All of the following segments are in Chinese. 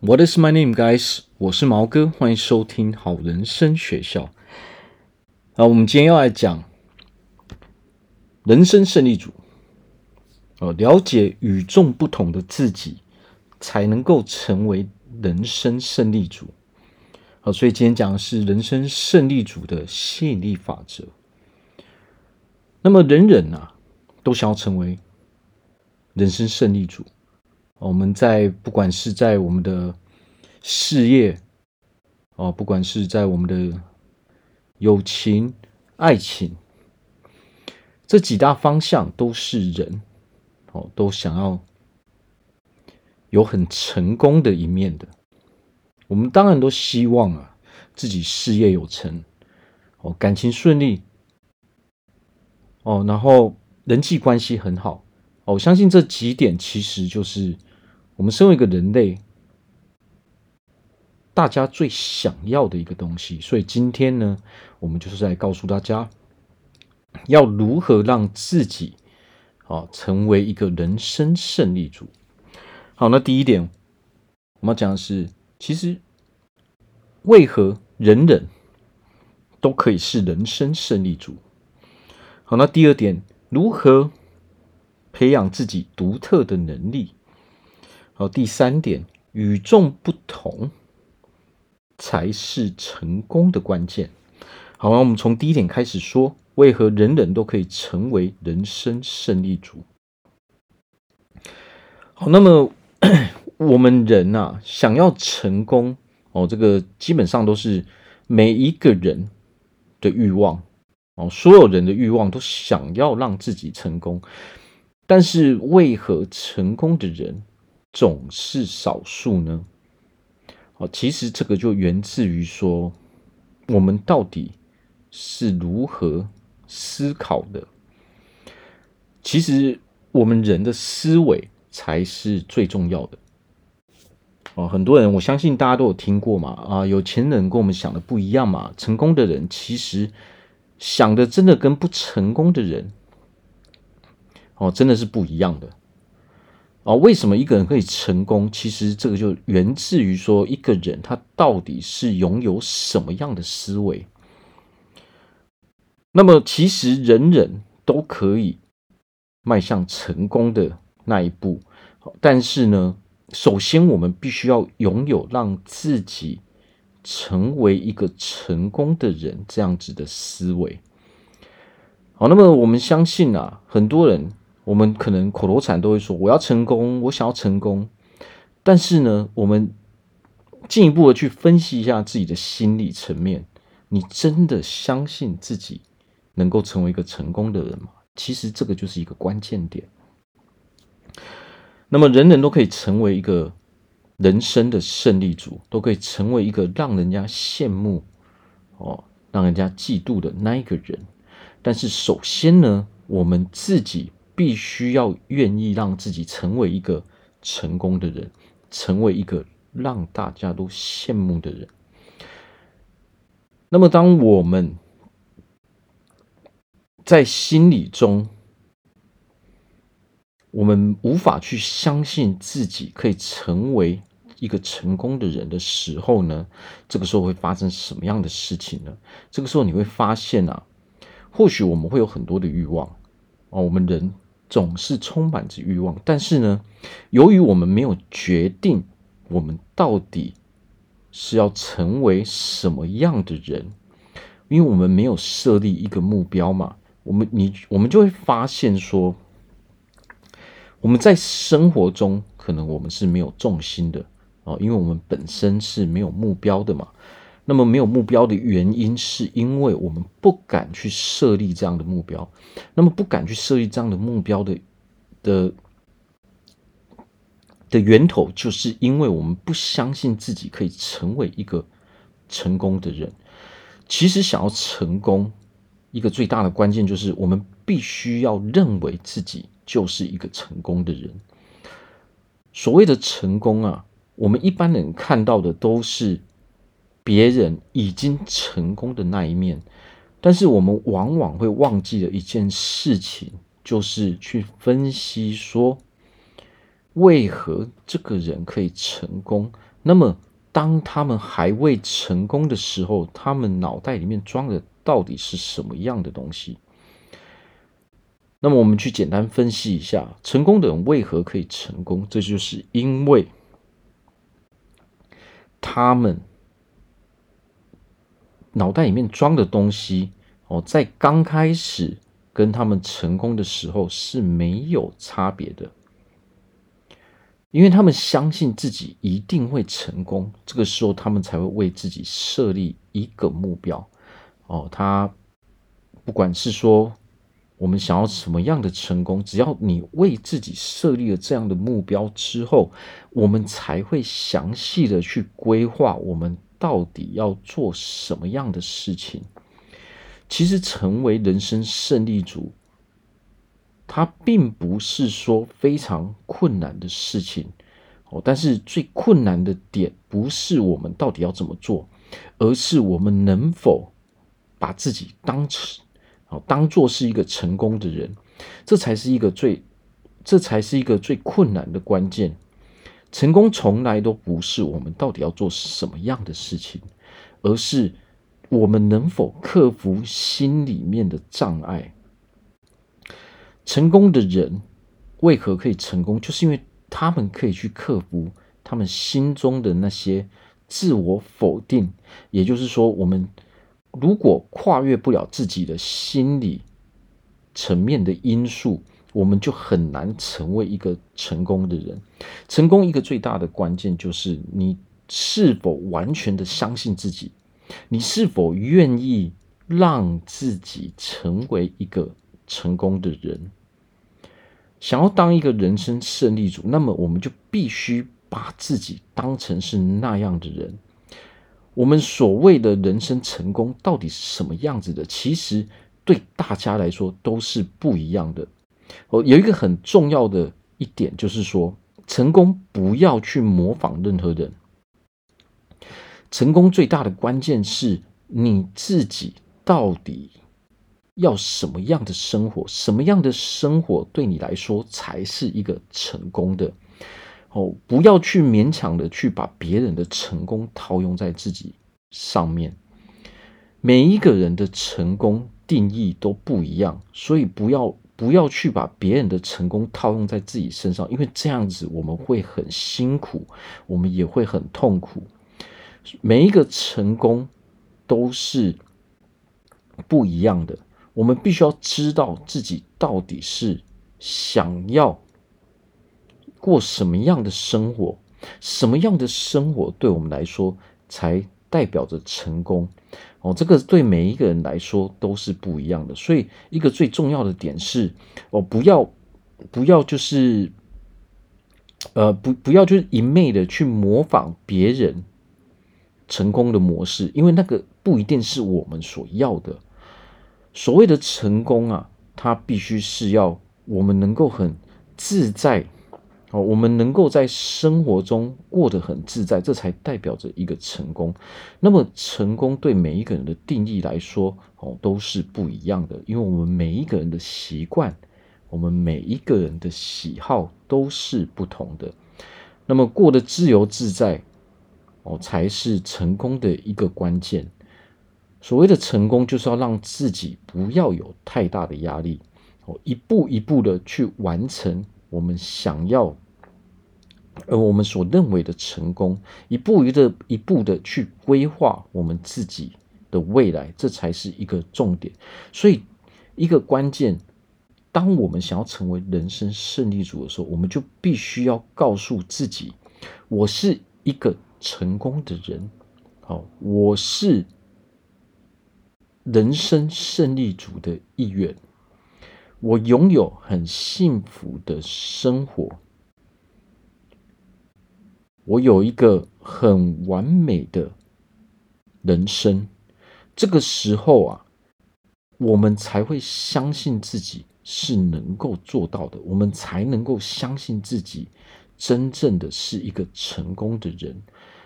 What is my name, guys？我是毛哥，欢迎收听好人生学校。啊，我们今天要来讲人生胜利组。哦，了解与众不同的自己，才能够成为人生胜利组。好，所以今天讲的是人生胜利组的吸引力法则。那么，人人啊，都想要成为人生胜利组。我们在不管是在我们的事业，哦，不管是在我们的友情、爱情，这几大方向都是人，哦，都想要有很成功的一面的。我们当然都希望啊，自己事业有成，哦，感情顺利，哦，然后人际关系很好。哦，我相信这几点其实就是。我们身为一个人类，大家最想要的一个东西，所以今天呢，我们就是在告诉大家，要如何让自己啊成为一个人生胜利组。好，那第一点，我们要讲的是，其实为何人人都可以是人生胜利组？好，那第二点，如何培养自己独特的能力？好，第三点，与众不同才是成功的关键。好，那我们从第一点开始说，为何人人都可以成为人生胜利组？好，那么 我们人啊，想要成功哦，这个基本上都是每一个人的欲望哦，所有人的欲望都想要让自己成功，但是为何成功的人总是少数呢？哦，其实这个就源自于说，我们到底是如何思考的。其实我们人的思维才是最重要的。哦，很多人，我相信大家都有听过嘛，啊，有钱人跟我们想的不一样嘛，成功的人其实想的真的跟不成功的人，哦，真的是不一样的。啊，为什么一个人可以成功？其实这个就源自于说，一个人他到底是拥有什么样的思维。那么，其实人人都可以迈向成功的那一步，但是呢，首先我们必须要拥有让自己成为一个成功的人这样子的思维。好，那么我们相信啊，很多人。我们可能口头禅都会说：“我要成功，我想要成功。”但是呢，我们进一步的去分析一下自己的心理层面，你真的相信自己能够成为一个成功的人吗？其实这个就是一个关键点。那么，人人都可以成为一个人生的胜利组，都可以成为一个让人家羡慕、哦，让人家嫉妒的那一个人。但是，首先呢，我们自己。必须要愿意让自己成为一个成功的人，成为一个让大家都羡慕的人。那么，当我们在心理中，我们无法去相信自己可以成为一个成功的人的时候呢，这个时候会发生什么样的事情呢？这个时候你会发现啊，或许我们会有很多的欲望哦，我们人。总是充满着欲望，但是呢，由于我们没有决定我们到底是要成为什么样的人，因为我们没有设立一个目标嘛，我们你我们就会发现说，我们在生活中可能我们是没有重心的啊，因为我们本身是没有目标的嘛。那么没有目标的原因，是因为我们不敢去设立这样的目标。那么不敢去设立这样的目标的的的源头，就是因为我们不相信自己可以成为一个成功的人。其实想要成功，一个最大的关键就是我们必须要认为自己就是一个成功的人。所谓的成功啊，我们一般人看到的都是。别人已经成功的那一面，但是我们往往会忘记了一件事情，就是去分析说，为何这个人可以成功，那么当他们还未成功的时候，他们脑袋里面装的到底是什么样的东西？那么我们去简单分析一下，成功的人为何可以成功？这就是因为他们脑袋里面装的东西哦，在刚开始跟他们成功的时候是没有差别的，因为他们相信自己一定会成功，这个时候他们才会为自己设立一个目标哦。他不管是说。我们想要什么样的成功？只要你为自己设立了这样的目标之后，我们才会详细的去规划我们到底要做什么样的事情。其实，成为人生胜利组，它并不是说非常困难的事情哦。但是，最困难的点不是我们到底要怎么做，而是我们能否把自己当成。哦，当做是一个成功的人，这才是一个最，这才是一个最困难的关键。成功从来都不是我们到底要做什么样的事情，而是我们能否克服心里面的障碍。成功的人为何可以成功？就是因为他们可以去克服他们心中的那些自我否定，也就是说，我们。如果跨越不了自己的心理层面的因素，我们就很难成为一个成功的人。成功一个最大的关键就是你是否完全的相信自己，你是否愿意让自己成为一个成功的人。想要当一个人生胜利组，那么我们就必须把自己当成是那样的人。我们所谓的人生成功到底是什么样子的？其实对大家来说都是不一样的。哦，有一个很重要的一点就是说，成功不要去模仿任何人。成功最大的关键是你自己到底要什么样的生活，什么样的生活对你来说才是一个成功的。哦，不要去勉强的去把别人的成功套用在自己上面。每一个人的成功定义都不一样，所以不要不要去把别人的成功套用在自己身上，因为这样子我们会很辛苦，我们也会很痛苦。每一个成功都是不一样的，我们必须要知道自己到底是想要。过什么样的生活？什么样的生活对我们来说才代表着成功？哦，这个对每一个人来说都是不一样的。所以，一个最重要的点是，哦，不要，不要就是，呃，不，不要就是一昧的去模仿别人成功的模式，因为那个不一定是我们所要的。所谓的成功啊，它必须是要我们能够很自在。哦，我们能够在生活中过得很自在，这才代表着一个成功。那么，成功对每一个人的定义来说，哦，都是不一样的，因为我们每一个人的习惯，我们每一个人的喜好都是不同的。那么，过得自由自在，哦，才是成功的一个关键。所谓的成功，就是要让自己不要有太大的压力，哦，一步一步的去完成。我们想要，而我们所认为的成功，一步一的、一步的去规划我们自己的未来，这才是一个重点。所以，一个关键，当我们想要成为人生胜利组的时候，我们就必须要告诉自己：我是一个成功的人，好，我是人生胜利组的一员。我拥有很幸福的生活，我有一个很完美的人生。这个时候啊，我们才会相信自己是能够做到的，我们才能够相信自己真正的是一个成功的人。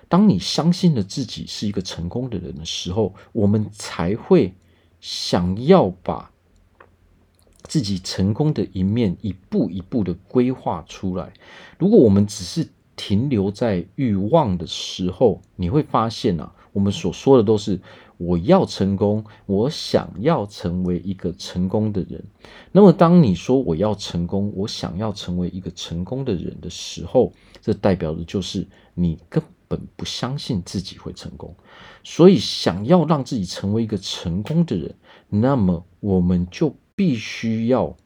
当你相信了自己是一个成功的人的时候，我们才会想要把。自己成功的一面，一步一步的规划出来。如果我们只是停留在欲望的时候，你会发现啊，我们所说的都是我要成功，我想要成为一个成功的人。那么，当你说我要成功，我想要成为一个成功的人的时候，这代表的就是你根本不相信自己会成功。所以，想要让自己成为一个成功的人，那么我们就必须要，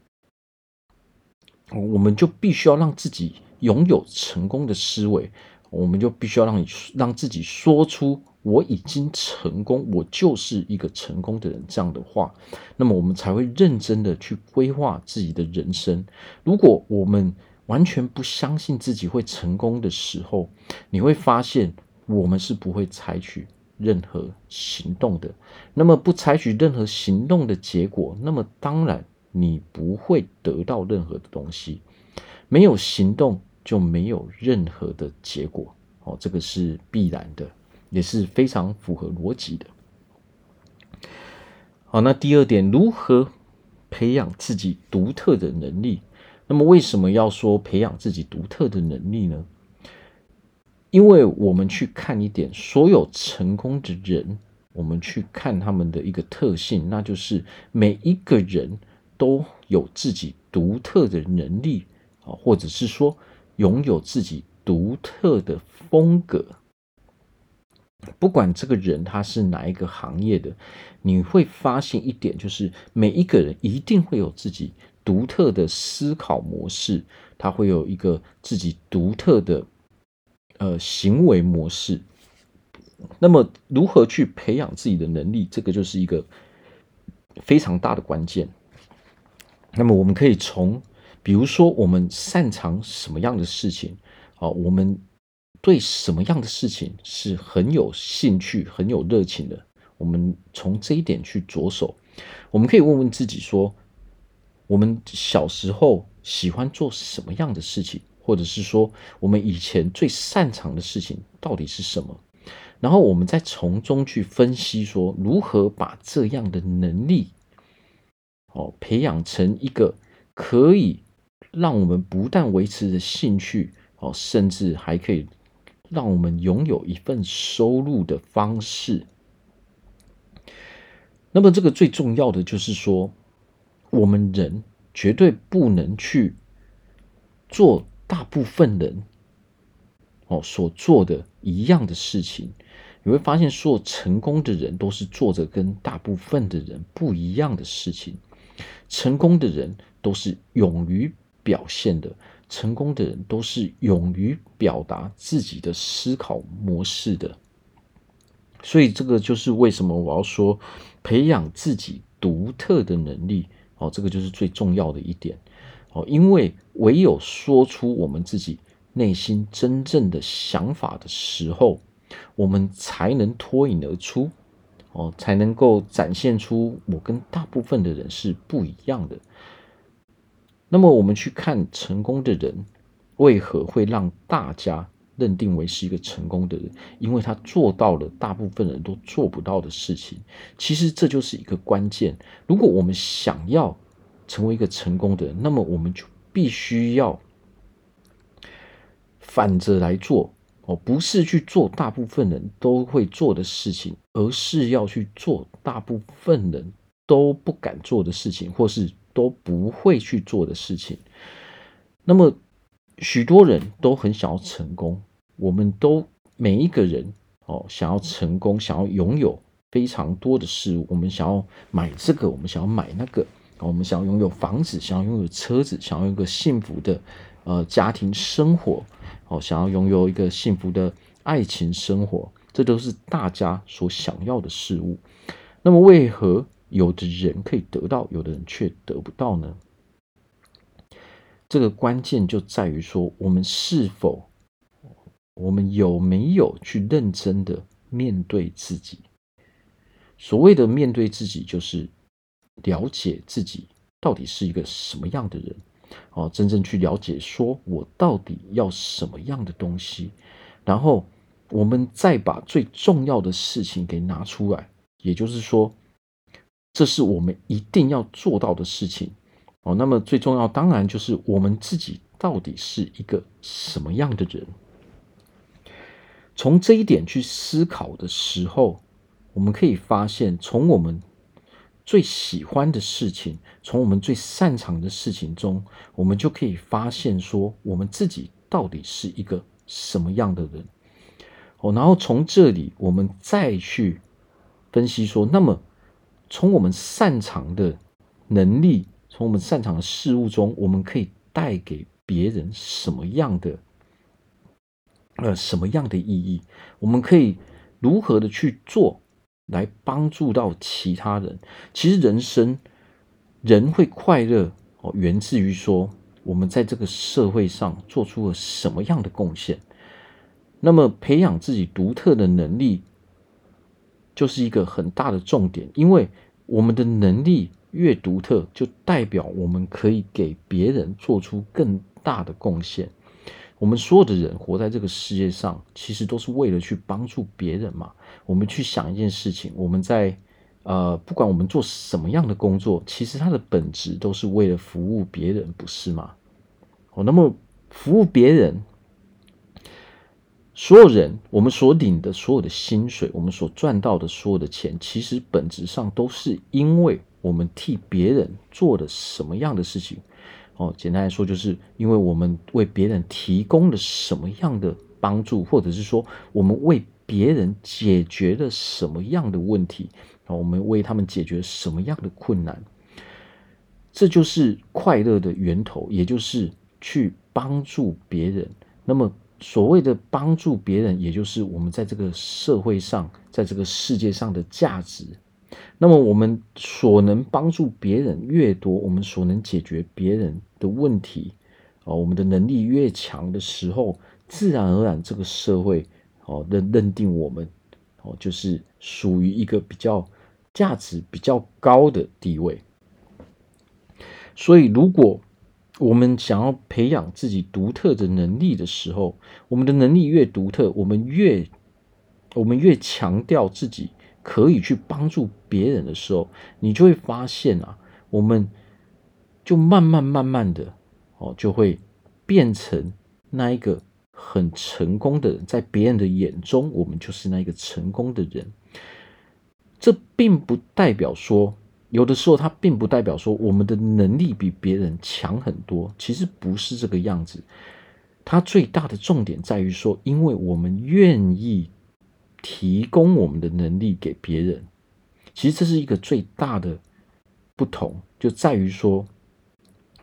我们就必须要让自己。拥有成功的思维，我们就必须要让你让自己说出“我已经成功，我就是一个成功的人”这样的话，那么我们才会认真的去规划自己的人生。如果我们完全不相信自己会成功的时候，你会发现我们是不会采取任何行动的。那么不采取任何行动的结果，那么当然你不会得到任何的东西。没有行动就没有任何的结果，哦，这个是必然的，也是非常符合逻辑的。好，那第二点，如何培养自己独特的能力？那么为什么要说培养自己独特的能力呢？因为我们去看一点，所有成功的人，我们去看他们的一个特性，那就是每一个人都有自己独特的能力啊。或者是说拥有自己独特的风格，不管这个人他是哪一个行业的，你会发现一点，就是每一个人一定会有自己独特的思考模式，他会有一个自己独特的呃行为模式。那么，如何去培养自己的能力，这个就是一个非常大的关键。那么，我们可以从。比如说，我们擅长什么样的事情？啊，我们对什么样的事情是很有兴趣、很有热情的？我们从这一点去着手。我们可以问问自己说：我们小时候喜欢做什么样的事情？或者是说，我们以前最擅长的事情到底是什么？然后我们再从中去分析说，如何把这样的能力，哦，培养成一个可以。让我们不但维持着兴趣，哦，甚至还可以让我们拥有一份收入的方式。那么，这个最重要的就是说，我们人绝对不能去做大部分人哦所做的一样的事情。你会发现，所有成功的人都是做着跟大部分的人不一样的事情。成功的人都是勇于。表现的成功的人都是勇于表达自己的思考模式的，所以这个就是为什么我要说培养自己独特的能力哦，这个就是最重要的一点哦，因为唯有说出我们自己内心真正的想法的时候，我们才能脱颖而出哦，才能够展现出我跟大部分的人是不一样的。那么我们去看成功的人，为何会让大家认定为是一个成功的人？因为他做到了大部分人都做不到的事情。其实这就是一个关键。如果我们想要成为一个成功的人，那么我们就必须要反着来做哦，不是去做大部分人都会做的事情，而是要去做大部分人都不敢做的事情，或是。都不会去做的事情。那么，许多人都很想要成功，我们都每一个人哦，想要成功，想要拥有非常多的事物。我们想要买这个，我们想要买那个，我们想要拥有房子，想要拥有车子，想要有一个幸福的呃家庭生活，哦，想要拥有一个幸福的爱情生活，这都是大家所想要的事物。那么，为何？有的人可以得到，有的人却得不到呢？这个关键就在于说，我们是否，我们有没有去认真的面对自己？所谓的面对自己，就是了解自己到底是一个什么样的人，哦，真正去了解，说我到底要什么样的东西，然后我们再把最重要的事情给拿出来，也就是说。这是我们一定要做到的事情哦。那么最重要，当然就是我们自己到底是一个什么样的人从这一点去思考的时候，我们可以发现，从我们最喜欢的事情，从我们最擅长的事情中，我们就可以发现说，我们自己到底是一个什么样的人。哦，然后从这里我们再去分析说，那么从我们擅长的能力，从我们擅长的事物中，我们可以带给别人什么样的？呃，什么样的意义？我们可以如何的去做，来帮助到其他人？其实人生，人会快乐哦，源自于说我们在这个社会上做出了什么样的贡献。那么，培养自己独特的能力，就是一个很大的重点。因为我们的能力越独特，就代表我们可以给别人做出更大的贡献。我们所有的人活在这个世界上，其实都是为了去帮助别人嘛。我们去想一件事情，我们在呃，不管我们做什么样的工作，其实它的本质都是为了服务别人，不是吗？哦，那么服务别人，所有人我们所领的所有的薪水，我们所赚到的所有的钱，其实本质上都是因为我们替别人做了什么样的事情。哦，简单来说，就是因为我们为别人提供了什么样的帮助，或者是说，我们为别人解决了什么样的问题，啊，我们为他们解决什么样的困难，这就是快乐的源头，也就是去帮助别人。那么，所谓的帮助别人，也就是我们在这个社会上，在这个世界上的价值。那么，我们所能帮助别人越多，我们所能解决别人的问题，哦，我们的能力越强的时候，自然而然，这个社会哦认认定我们哦，就是属于一个比较价值比较高的地位。所以，如果我们想要培养自己独特的能力的时候，我们的能力越独特，我们越我们越强调自己。可以去帮助别人的时候，你就会发现啊，我们就慢慢慢慢的哦，就会变成那一个很成功的人，在别人的眼中，我们就是那一个成功的人。这并不代表说，有的时候它并不代表说我们的能力比别人强很多，其实不是这个样子。它最大的重点在于说，因为我们愿意。提供我们的能力给别人，其实这是一个最大的不同，就在于说，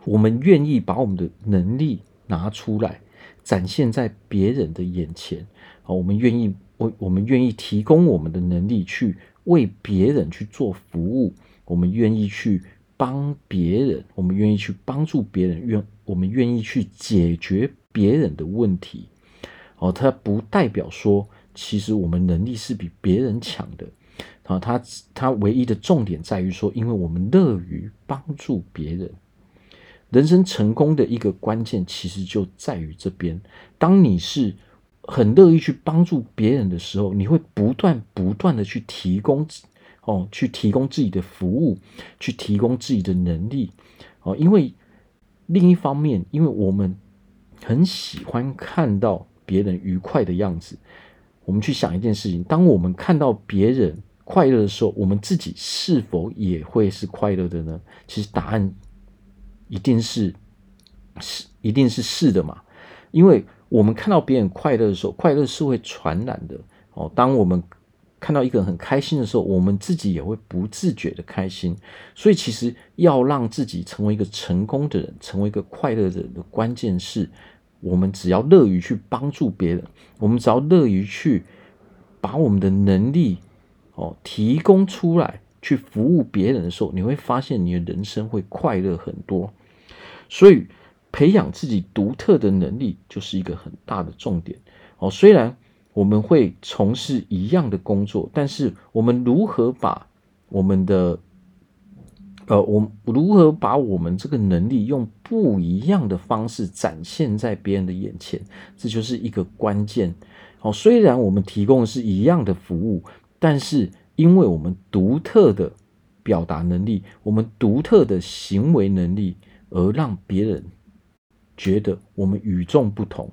我们愿意把我们的能力拿出来，展现在别人的眼前。啊，我们愿意为我们愿意提供我们的能力去为别人去做服务，我们愿意去帮别人，我们愿意去帮助别人，愿我们愿意去解决别人的问题。哦，它不代表说。其实我们能力是比别人强的，啊，他他唯一的重点在于说，因为我们乐于帮助别人，人生成功的一个关键其实就在于这边。当你是很乐意去帮助别人的时候，你会不断不断的去提供哦，去提供自己的服务，去提供自己的能力哦，因为另一方面，因为我们很喜欢看到别人愉快的样子。我们去想一件事情：当我们看到别人快乐的时候，我们自己是否也会是快乐的呢？其实答案一定是是，一定是是的嘛。因为我们看到别人快乐的时候，快乐是会传染的哦。当我们看到一个人很开心的时候，我们自己也会不自觉的开心。所以，其实要让自己成为一个成功的人，成为一个快乐的人的关键是。我们只要乐于去帮助别人，我们只要乐于去把我们的能力哦提供出来，去服务别人的时候，你会发现你的人生会快乐很多。所以，培养自己独特的能力就是一个很大的重点哦。虽然我们会从事一样的工作，但是我们如何把我们的呃，我如何把我们这个能力用不一样的方式展现在别人的眼前，这就是一个关键。好，虽然我们提供的是一样的服务，但是因为我们独特的表达能力，我们独特的行为能力，而让别人觉得我们与众不同。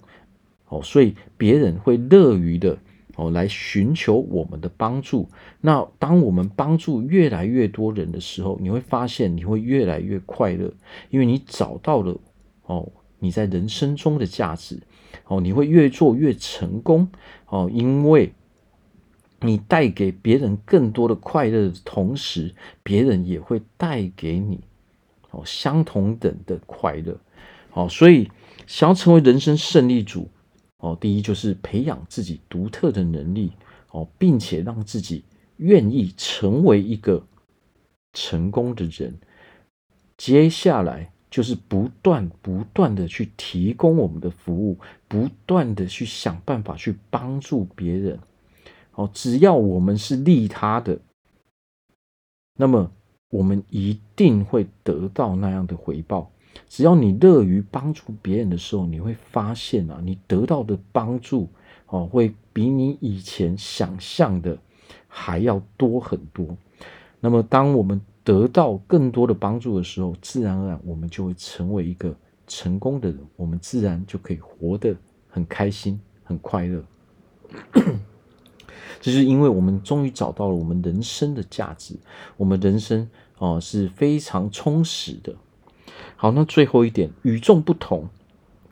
好，所以别人会乐于的哦来寻求我们的帮助。那当我们帮助越来越多人的时候，你会发现你会越来越快乐，因为你找到了哦你在人生中的价值。哦，你会越做越成功哦，因为你带给别人更多的快乐的同时，别人也会带给你哦相同等的快乐。好，所以想要成为人生胜利组哦，第一就是培养自己独特的能力哦，并且让自己愿意成为一个成功的人。接下来。就是不断不断的去提供我们的服务，不断的去想办法去帮助别人。哦，只要我们是利他的，那么我们一定会得到那样的回报。只要你乐于帮助别人的时候，你会发现啊，你得到的帮助哦，会比你以前想象的还要多很多。那么，当我们得到更多的帮助的时候，自然而然我们就会成为一个成功的人，我们自然就可以活得很开心、很快乐。这是因为我们终于找到了我们人生的价值，我们人生哦是非常充实的。好，那最后一点，与众不同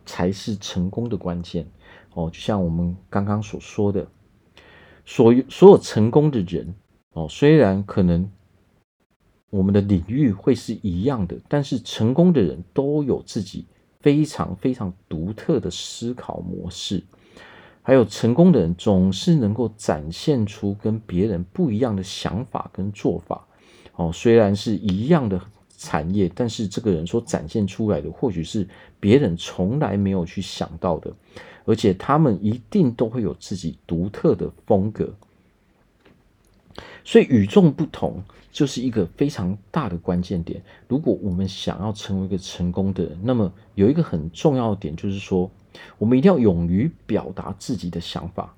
才是成功的关键哦。就像我们刚刚所说的，所有所有成功的人哦，虽然可能。我们的领域会是一样的，但是成功的人都有自己非常非常独特的思考模式，还有成功的人总是能够展现出跟别人不一样的想法跟做法。哦，虽然是一样的产业，但是这个人所展现出来的或许是别人从来没有去想到的，而且他们一定都会有自己独特的风格。所以与众不同就是一个非常大的关键点。如果我们想要成为一个成功的人，那么有一个很重要的点就是说，我们一定要勇于表达自己的想法。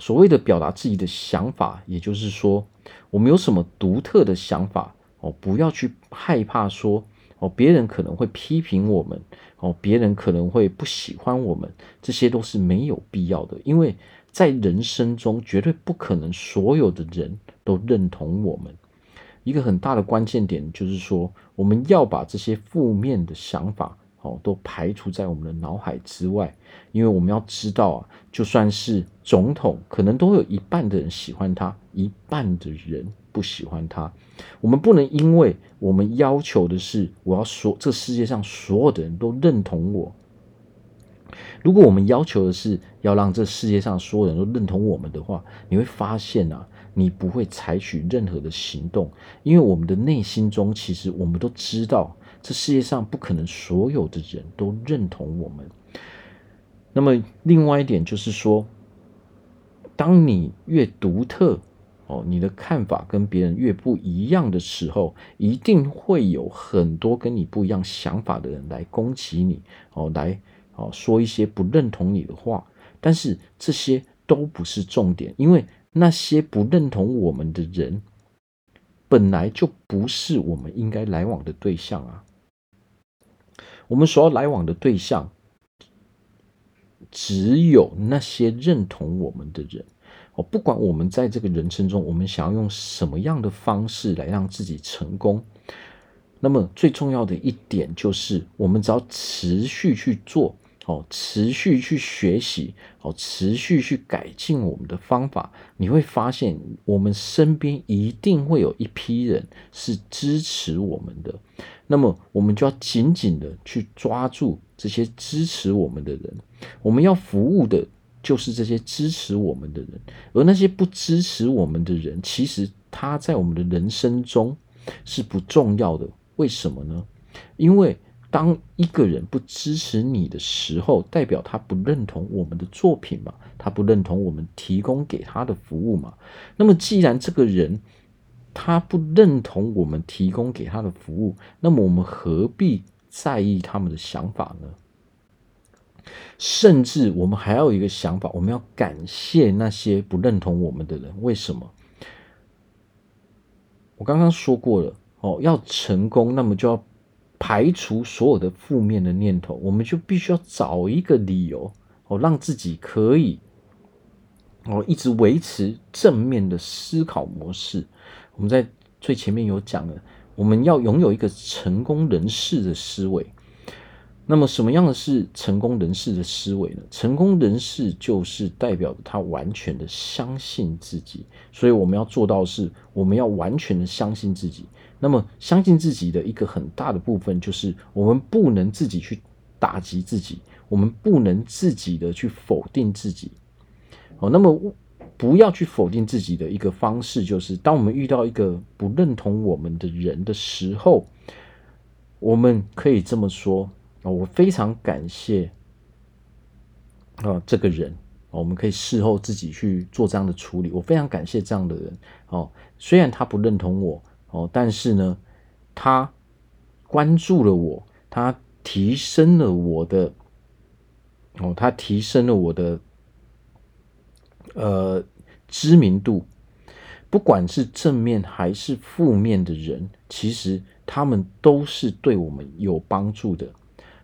所谓的表达自己的想法，也就是说，我们有什么独特的想法哦，不要去害怕说哦，别人可能会批评我们哦，别人可能会不喜欢我们，这些都是没有必要的，因为。在人生中，绝对不可能所有的人都认同我们。一个很大的关键点就是说，我们要把这些负面的想法哦都排除在我们的脑海之外。因为我们要知道啊，就算是总统，可能都有一半的人喜欢他，一半的人不喜欢他。我们不能因为我们要求的是，我要说这世界上所有的人都认同我。如果我们要求的是要让这世界上所有人都认同我们的话，你会发现啊，你不会采取任何的行动，因为我们的内心中其实我们都知道，这世界上不可能所有的人都认同我们。那么另外一点就是说，当你越独特哦，你的看法跟别人越不一样的时候，一定会有很多跟你不一样想法的人来攻击你哦，来。哦，说一些不认同你的话，但是这些都不是重点，因为那些不认同我们的人，本来就不是我们应该来往的对象啊。我们所要来往的对象，只有那些认同我们的人。哦，不管我们在这个人生中，我们想要用什么样的方式来让自己成功，那么最重要的一点就是，我们只要持续去做。哦，持续去学习，哦，持续去改进我们的方法，你会发现，我们身边一定会有一批人是支持我们的。那么，我们就要紧紧的去抓住这些支持我们的人。我们要服务的就是这些支持我们的人，而那些不支持我们的人，其实他在我们的人生中是不重要的。为什么呢？因为。当一个人不支持你的时候，代表他不认同我们的作品嘛？他不认同我们提供给他的服务嘛？那么，既然这个人他不认同我们提供给他的服务，那么我们何必在意他们的想法呢？甚至我们还要有一个想法，我们要感谢那些不认同我们的人。为什么？我刚刚说过了哦，要成功，那么就要。排除所有的负面的念头，我们就必须要找一个理由哦，让自己可以哦，一直维持正面的思考模式。我们在最前面有讲了，我们要拥有一个成功人士的思维。那么，什么样的是成功人士的思维呢？成功人士就是代表他完全的相信自己，所以我们要做到的是，我们要完全的相信自己。那么，相信自己的一个很大的部分，就是我们不能自己去打击自己，我们不能自己的去否定自己。哦，那么不要去否定自己的一个方式，就是当我们遇到一个不认同我们的人的时候，我们可以这么说。哦我非常感谢啊，这个人，我们可以事后自己去做这样的处理。我非常感谢这样的人哦，虽然他不认同我哦，但是呢，他关注了我，他提升了我的哦，他提升了我的呃知名度。不管是正面还是负面的人，其实他们都是对我们有帮助的。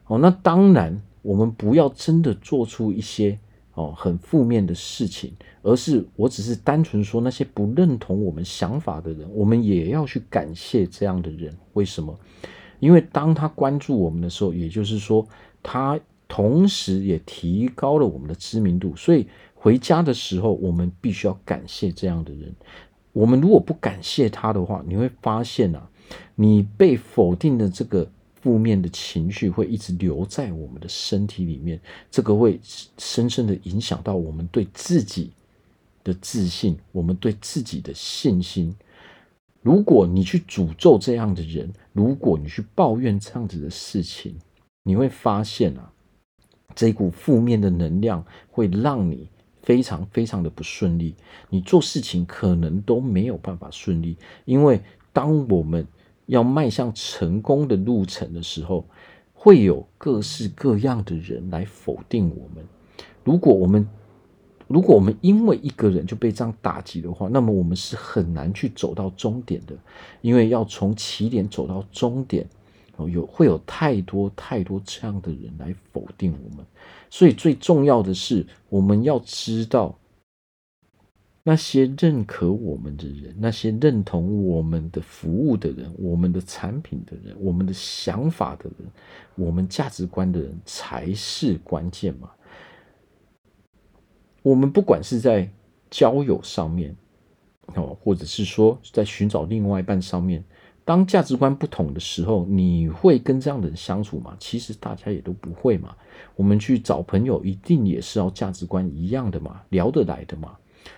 哦，那当然，我们不要真的做出一些哦很负面的事情，而是我只是单纯说那些不认同我们想法的人，我们也要去感谢这样的人。为什么？因为当他关注我们的时候，也就是说，他同时也提高了我们的知名度。所以回家的时候，我们必须要感谢这样的人。我们如果不感谢他的话，你会发现啊，你被否定的这个。负面的情绪会一直留在我们的身体里面，这个会深深的影响到我们对自己的自信，我们对自己的信心。如果你去诅咒这样的人，如果你去抱怨这样子的事情，你会发现啊，这股负面的能量会让你非常非常的不顺利，你做事情可能都没有办法顺利，因为当我们要迈向成功的路程的时候，会有各式各样的人来否定我们。如果我们，如果我们因为一个人就被这样打击的话，那么我们是很难去走到终点的。因为要从起点走到终点，有会有太多太多这样的人来否定我们。所以最重要的是，我们要知道。那些认可我们的人，那些认同我们的服务的人，我们的产品的人，我们的想法的人，我们价值观的人才是关键嘛。我们不管是在交友上面，哦，或者是说在寻找另外一半上面，当价值观不同的时候，你会跟这样的人相处吗？其实大家也都不会嘛。我们去找朋友，一定也是要价值观一样的嘛，聊得来的嘛。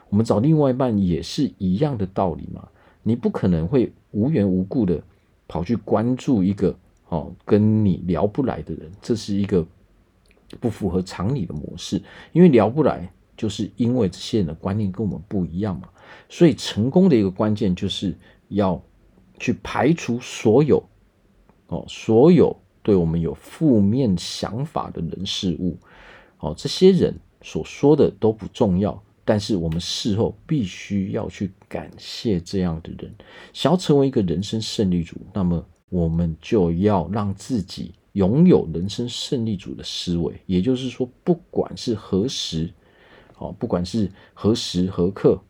我们找另外一半也是一样的道理嘛，你不可能会无缘无故的跑去关注一个哦跟你聊不来的人，这是一个不符合常理的模式。因为聊不来，就是因为这些人的观念跟我们不一样嘛。所以成功的一个关键就是要去排除所有哦所有对我们有负面想法的人事物哦，这些人所说的都不重要。但是我们事后必须要去感谢这样的人。想要成为一个人生胜利组，那么我们就要让自己拥有人生胜利组的思维。也就是说，不管是何时，哦，不管是何时何刻。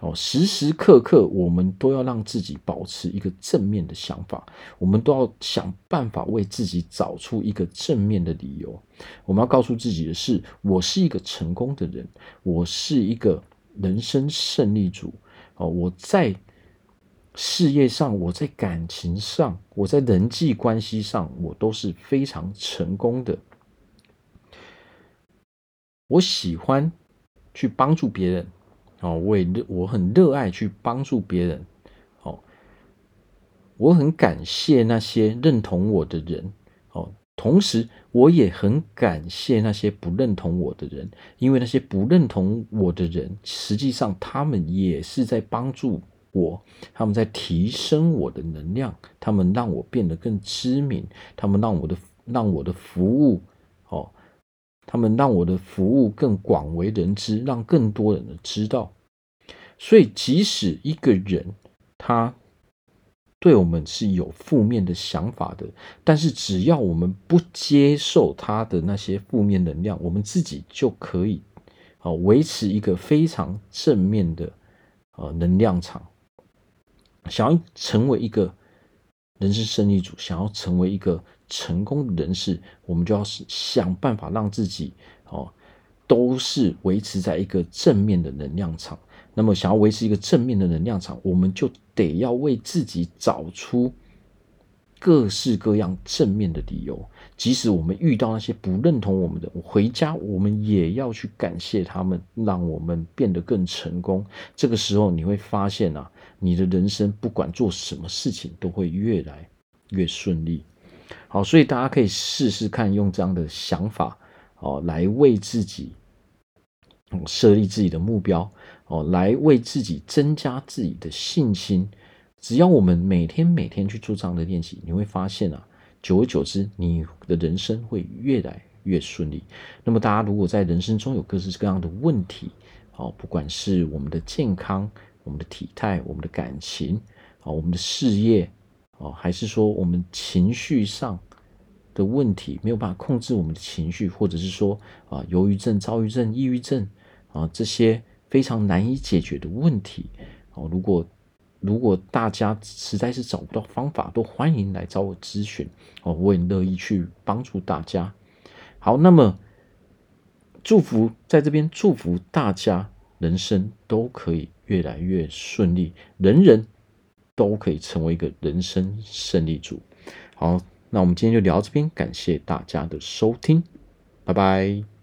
哦，时时刻刻，我们都要让自己保持一个正面的想法，我们都要想办法为自己找出一个正面的理由。我们要告诉自己的是：我是一个成功的人，我是一个人生胜利组。哦，我在事业上，我在感情上，我在人际关系上，我都是非常成功的。我喜欢去帮助别人。哦，我也热，我很热爱去帮助别人。哦，我很感谢那些认同我的人。哦，同时我也很感谢那些不认同我的人，因为那些不认同我的人，实际上他们也是在帮助我，他们在提升我的能量，他们让我变得更知名，他们让我的让我的服务，他们让我的服务更广为人知，让更多人知道。所以，即使一个人他对我们是有负面的想法的，但是只要我们不接受他的那些负面能量，我们自己就可以啊，维持一个非常正面的呃能量场。想要成为一个人生胜利组，想要成为一个成功人士，我们就要想办法让自己哦，都是维持在一个正面的能量场。那么，想要维持一个正面的能量场，我们就得要为自己找出各式各样正面的理由。即使我们遇到那些不认同我们的，回家我们也要去感谢他们，让我们变得更成功。这个时候，你会发现啊，你的人生不管做什么事情都会越来越顺利。好，所以大家可以试试看，用这样的想法哦，来为自己设立自己的目标哦，来为自己增加自己的信心。只要我们每天每天去做这样的练习，你会发现啊。久而久之，你的人生会越来越顺利。那么，大家如果在人生中有各式各样的问题，哦，不管是我们的健康、我们的体态、我们的感情，啊，我们的事业，哦，还是说我们情绪上的问题，没有办法控制我们的情绪，或者是说啊，忧郁症、躁郁症、抑郁症，啊，这些非常难以解决的问题，哦，如果如果大家实在是找不到方法，都欢迎来找我咨询哦，我也乐意去帮助大家。好，那么祝福在这边祝福大家，人生都可以越来越顺利，人人都可以成为一个人生胜利组。好，那我们今天就聊到这边，感谢大家的收听，拜拜。